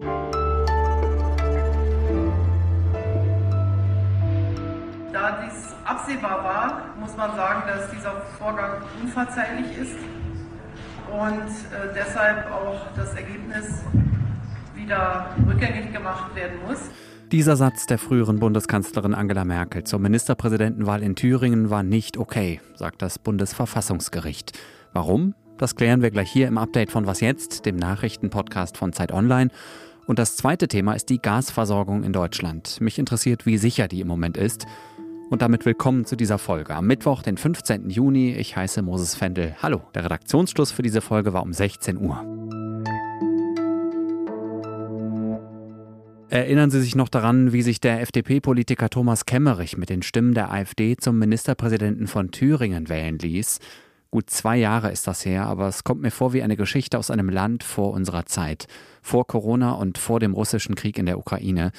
Da dies absehbar war, muss man sagen, dass dieser Vorgang unverzeihlich ist und äh, deshalb auch das Ergebnis wieder rückgängig gemacht werden muss. Dieser Satz der früheren Bundeskanzlerin Angela Merkel zur Ministerpräsidentenwahl in Thüringen war nicht okay, sagt das Bundesverfassungsgericht. Warum? Das klären wir gleich hier im Update von Was jetzt, dem Nachrichtenpodcast von Zeit Online. Und das zweite Thema ist die Gasversorgung in Deutschland. Mich interessiert, wie sicher die im Moment ist. Und damit willkommen zu dieser Folge. Am Mittwoch, den 15. Juni. Ich heiße Moses Fendel. Hallo. Der Redaktionsschluss für diese Folge war um 16 Uhr. Erinnern Sie sich noch daran, wie sich der FDP-Politiker Thomas Kemmerich mit den Stimmen der AfD zum Ministerpräsidenten von Thüringen wählen ließ? Gut zwei Jahre ist das her, aber es kommt mir vor wie eine Geschichte aus einem Land vor unserer Zeit, vor Corona und vor dem russischen Krieg in der Ukraine.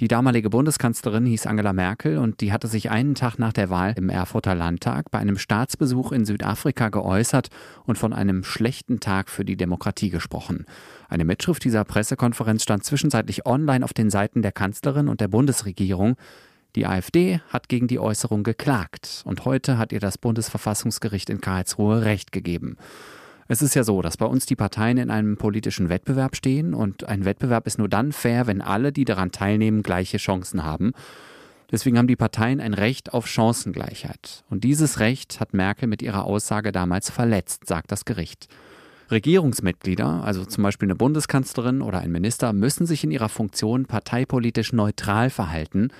Die damalige Bundeskanzlerin hieß Angela Merkel und die hatte sich einen Tag nach der Wahl im Erfurter Landtag bei einem Staatsbesuch in Südafrika geäußert und von einem schlechten Tag für die Demokratie gesprochen. Eine Mitschrift dieser Pressekonferenz stand zwischenzeitlich online auf den Seiten der Kanzlerin und der Bundesregierung. Die AfD hat gegen die Äußerung geklagt und heute hat ihr das Bundesverfassungsgericht in Karlsruhe Recht gegeben. Es ist ja so, dass bei uns die Parteien in einem politischen Wettbewerb stehen und ein Wettbewerb ist nur dann fair, wenn alle, die daran teilnehmen, gleiche Chancen haben. Deswegen haben die Parteien ein Recht auf Chancengleichheit. Und dieses Recht hat Merkel mit ihrer Aussage damals verletzt, sagt das Gericht. Regierungsmitglieder, also zum Beispiel eine Bundeskanzlerin oder ein Minister, müssen sich in ihrer Funktion parteipolitisch neutral verhalten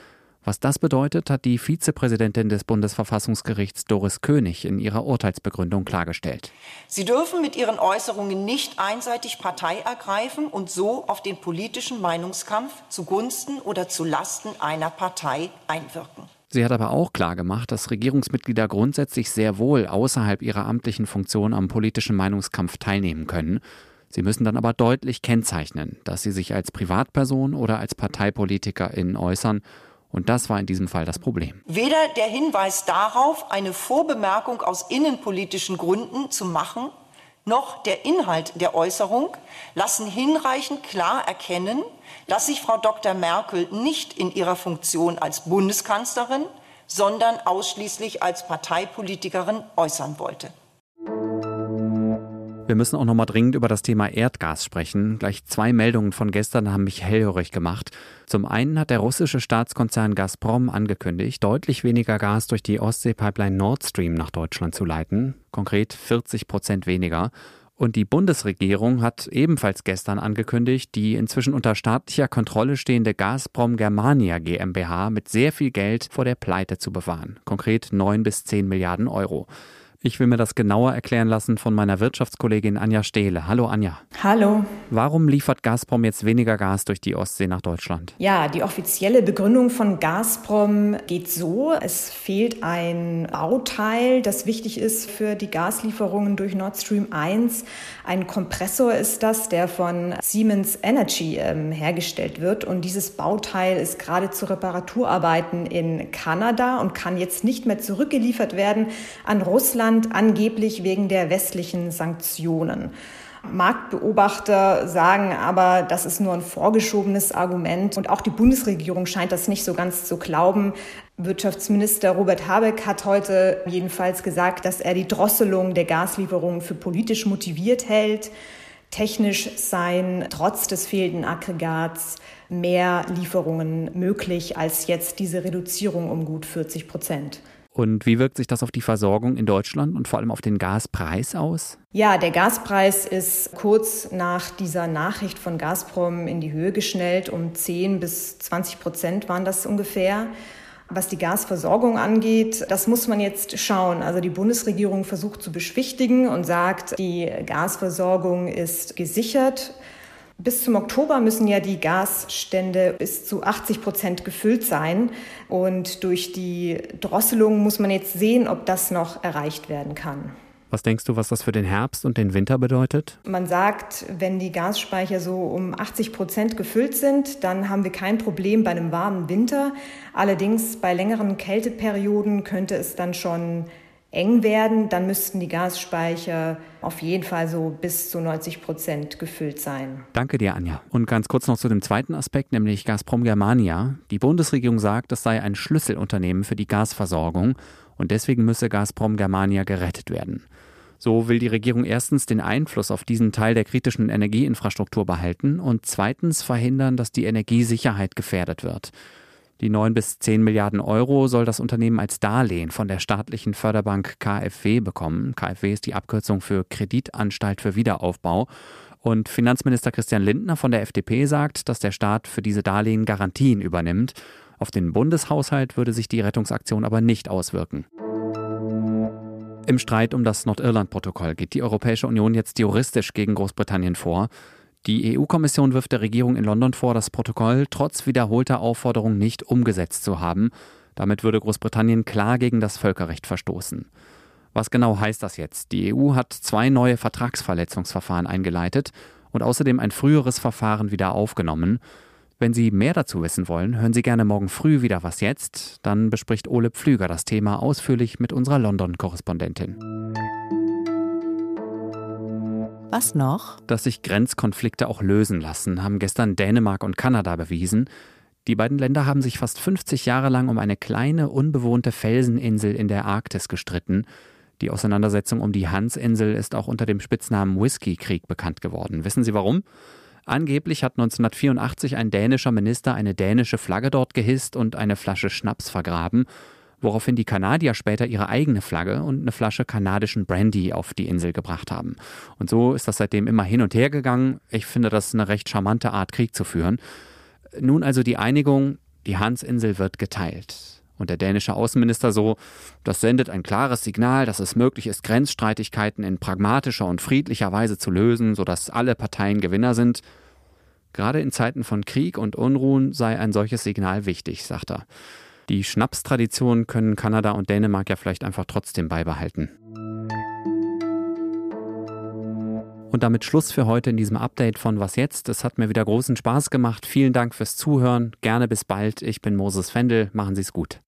was das bedeutet, hat die Vizepräsidentin des Bundesverfassungsgerichts Doris König in ihrer Urteilsbegründung klargestellt. Sie dürfen mit ihren Äußerungen nicht einseitig Partei ergreifen und so auf den politischen Meinungskampf zugunsten oder zu Lasten einer Partei einwirken. Sie hat aber auch klargemacht, dass Regierungsmitglieder grundsätzlich sehr wohl außerhalb ihrer amtlichen Funktion am politischen Meinungskampf teilnehmen können. Sie müssen dann aber deutlich kennzeichnen, dass sie sich als Privatperson oder als Parteipolitikerin äußern und das war in diesem Fall das Problem. Weder der Hinweis darauf, eine Vorbemerkung aus innenpolitischen Gründen zu machen, noch der Inhalt der Äußerung lassen hinreichend klar erkennen, dass sich Frau Dr. Merkel nicht in ihrer Funktion als Bundeskanzlerin, sondern ausschließlich als Parteipolitikerin äußern wollte. Wir müssen auch noch mal dringend über das Thema Erdgas sprechen. Gleich zwei Meldungen von gestern haben mich hellhörig gemacht. Zum einen hat der russische Staatskonzern Gazprom angekündigt, deutlich weniger Gas durch die Ostsee-Pipeline Nord Stream nach Deutschland zu leiten. Konkret 40 Prozent weniger. Und die Bundesregierung hat ebenfalls gestern angekündigt, die inzwischen unter staatlicher Kontrolle stehende Gazprom Germania GmbH mit sehr viel Geld vor der Pleite zu bewahren. Konkret 9 bis 10 Milliarden Euro. Ich will mir das genauer erklären lassen von meiner Wirtschaftskollegin Anja Stehle. Hallo Anja. Hallo. Warum liefert Gazprom jetzt weniger Gas durch die Ostsee nach Deutschland? Ja, die offizielle Begründung von Gazprom geht so, es fehlt ein Bauteil, das wichtig ist für die Gaslieferungen durch Nord Stream 1. Ein Kompressor ist das, der von Siemens Energy ähm, hergestellt wird. Und dieses Bauteil ist gerade zu Reparaturarbeiten in Kanada und kann jetzt nicht mehr zurückgeliefert werden an Russland Russland angeblich wegen der westlichen Sanktionen. Marktbeobachter sagen aber, das ist nur ein vorgeschobenes Argument. Und auch die Bundesregierung scheint das nicht so ganz zu glauben. Wirtschaftsminister Robert Habeck hat heute jedenfalls gesagt, dass er die Drosselung der Gaslieferungen für politisch motiviert hält. Technisch seien trotz des fehlenden Aggregats mehr Lieferungen möglich als jetzt diese Reduzierung um gut 40 Prozent. Und wie wirkt sich das auf die Versorgung in Deutschland und vor allem auf den Gaspreis aus? Ja, der Gaspreis ist kurz nach dieser Nachricht von Gazprom in die Höhe geschnellt. Um 10 bis 20 Prozent waren das ungefähr. Was die Gasversorgung angeht, das muss man jetzt schauen. Also die Bundesregierung versucht zu beschwichtigen und sagt, die Gasversorgung ist gesichert. Bis zum Oktober müssen ja die Gasstände bis zu 80 Prozent gefüllt sein. Und durch die Drosselung muss man jetzt sehen, ob das noch erreicht werden kann. Was denkst du, was das für den Herbst und den Winter bedeutet? Man sagt, wenn die Gasspeicher so um 80 Prozent gefüllt sind, dann haben wir kein Problem bei einem warmen Winter. Allerdings bei längeren Kälteperioden könnte es dann schon eng werden, dann müssten die Gasspeicher auf jeden Fall so bis zu 90 Prozent gefüllt sein. Danke dir, Anja. Und ganz kurz noch zu dem zweiten Aspekt, nämlich Gazprom Germania. Die Bundesregierung sagt, das sei ein Schlüsselunternehmen für die Gasversorgung und deswegen müsse Gazprom Germania gerettet werden. So will die Regierung erstens den Einfluss auf diesen Teil der kritischen Energieinfrastruktur behalten und zweitens verhindern, dass die Energiesicherheit gefährdet wird. Die 9 bis 10 Milliarden Euro soll das Unternehmen als Darlehen von der staatlichen Förderbank KfW bekommen. KfW ist die Abkürzung für Kreditanstalt für Wiederaufbau. Und Finanzminister Christian Lindner von der FDP sagt, dass der Staat für diese Darlehen Garantien übernimmt. Auf den Bundeshaushalt würde sich die Rettungsaktion aber nicht auswirken. Im Streit um das Nordirland-Protokoll geht die Europäische Union jetzt juristisch gegen Großbritannien vor. Die EU-Kommission wirft der Regierung in London vor, das Protokoll trotz wiederholter Aufforderungen nicht umgesetzt zu haben. Damit würde Großbritannien klar gegen das Völkerrecht verstoßen. Was genau heißt das jetzt? Die EU hat zwei neue Vertragsverletzungsverfahren eingeleitet und außerdem ein früheres Verfahren wieder aufgenommen. Wenn Sie mehr dazu wissen wollen, hören Sie gerne morgen früh wieder was jetzt. Dann bespricht Ole Pflüger das Thema ausführlich mit unserer London-Korrespondentin. Was noch? Dass sich Grenzkonflikte auch lösen lassen, haben gestern Dänemark und Kanada bewiesen. Die beiden Länder haben sich fast 50 Jahre lang um eine kleine, unbewohnte Felseninsel in der Arktis gestritten. Die Auseinandersetzung um die Hansinsel ist auch unter dem Spitznamen Whisky-Krieg bekannt geworden. Wissen Sie warum? Angeblich hat 1984 ein dänischer Minister eine dänische Flagge dort gehisst und eine Flasche Schnaps vergraben woraufhin die Kanadier später ihre eigene Flagge und eine Flasche kanadischen Brandy auf die Insel gebracht haben. Und so ist das seitdem immer hin und her gegangen. Ich finde das eine recht charmante Art, Krieg zu führen. Nun also die Einigung, die Hansinsel wird geteilt. Und der dänische Außenminister so, das sendet ein klares Signal, dass es möglich ist, Grenzstreitigkeiten in pragmatischer und friedlicher Weise zu lösen, sodass alle Parteien Gewinner sind. Gerade in Zeiten von Krieg und Unruhen sei ein solches Signal wichtig, sagt er. Die Schnapstradition können Kanada und Dänemark ja vielleicht einfach trotzdem beibehalten. Und damit Schluss für heute in diesem Update von Was jetzt? Es hat mir wieder großen Spaß gemacht. Vielen Dank fürs Zuhören. Gerne bis bald. Ich bin Moses Fendel. Machen Sie es gut.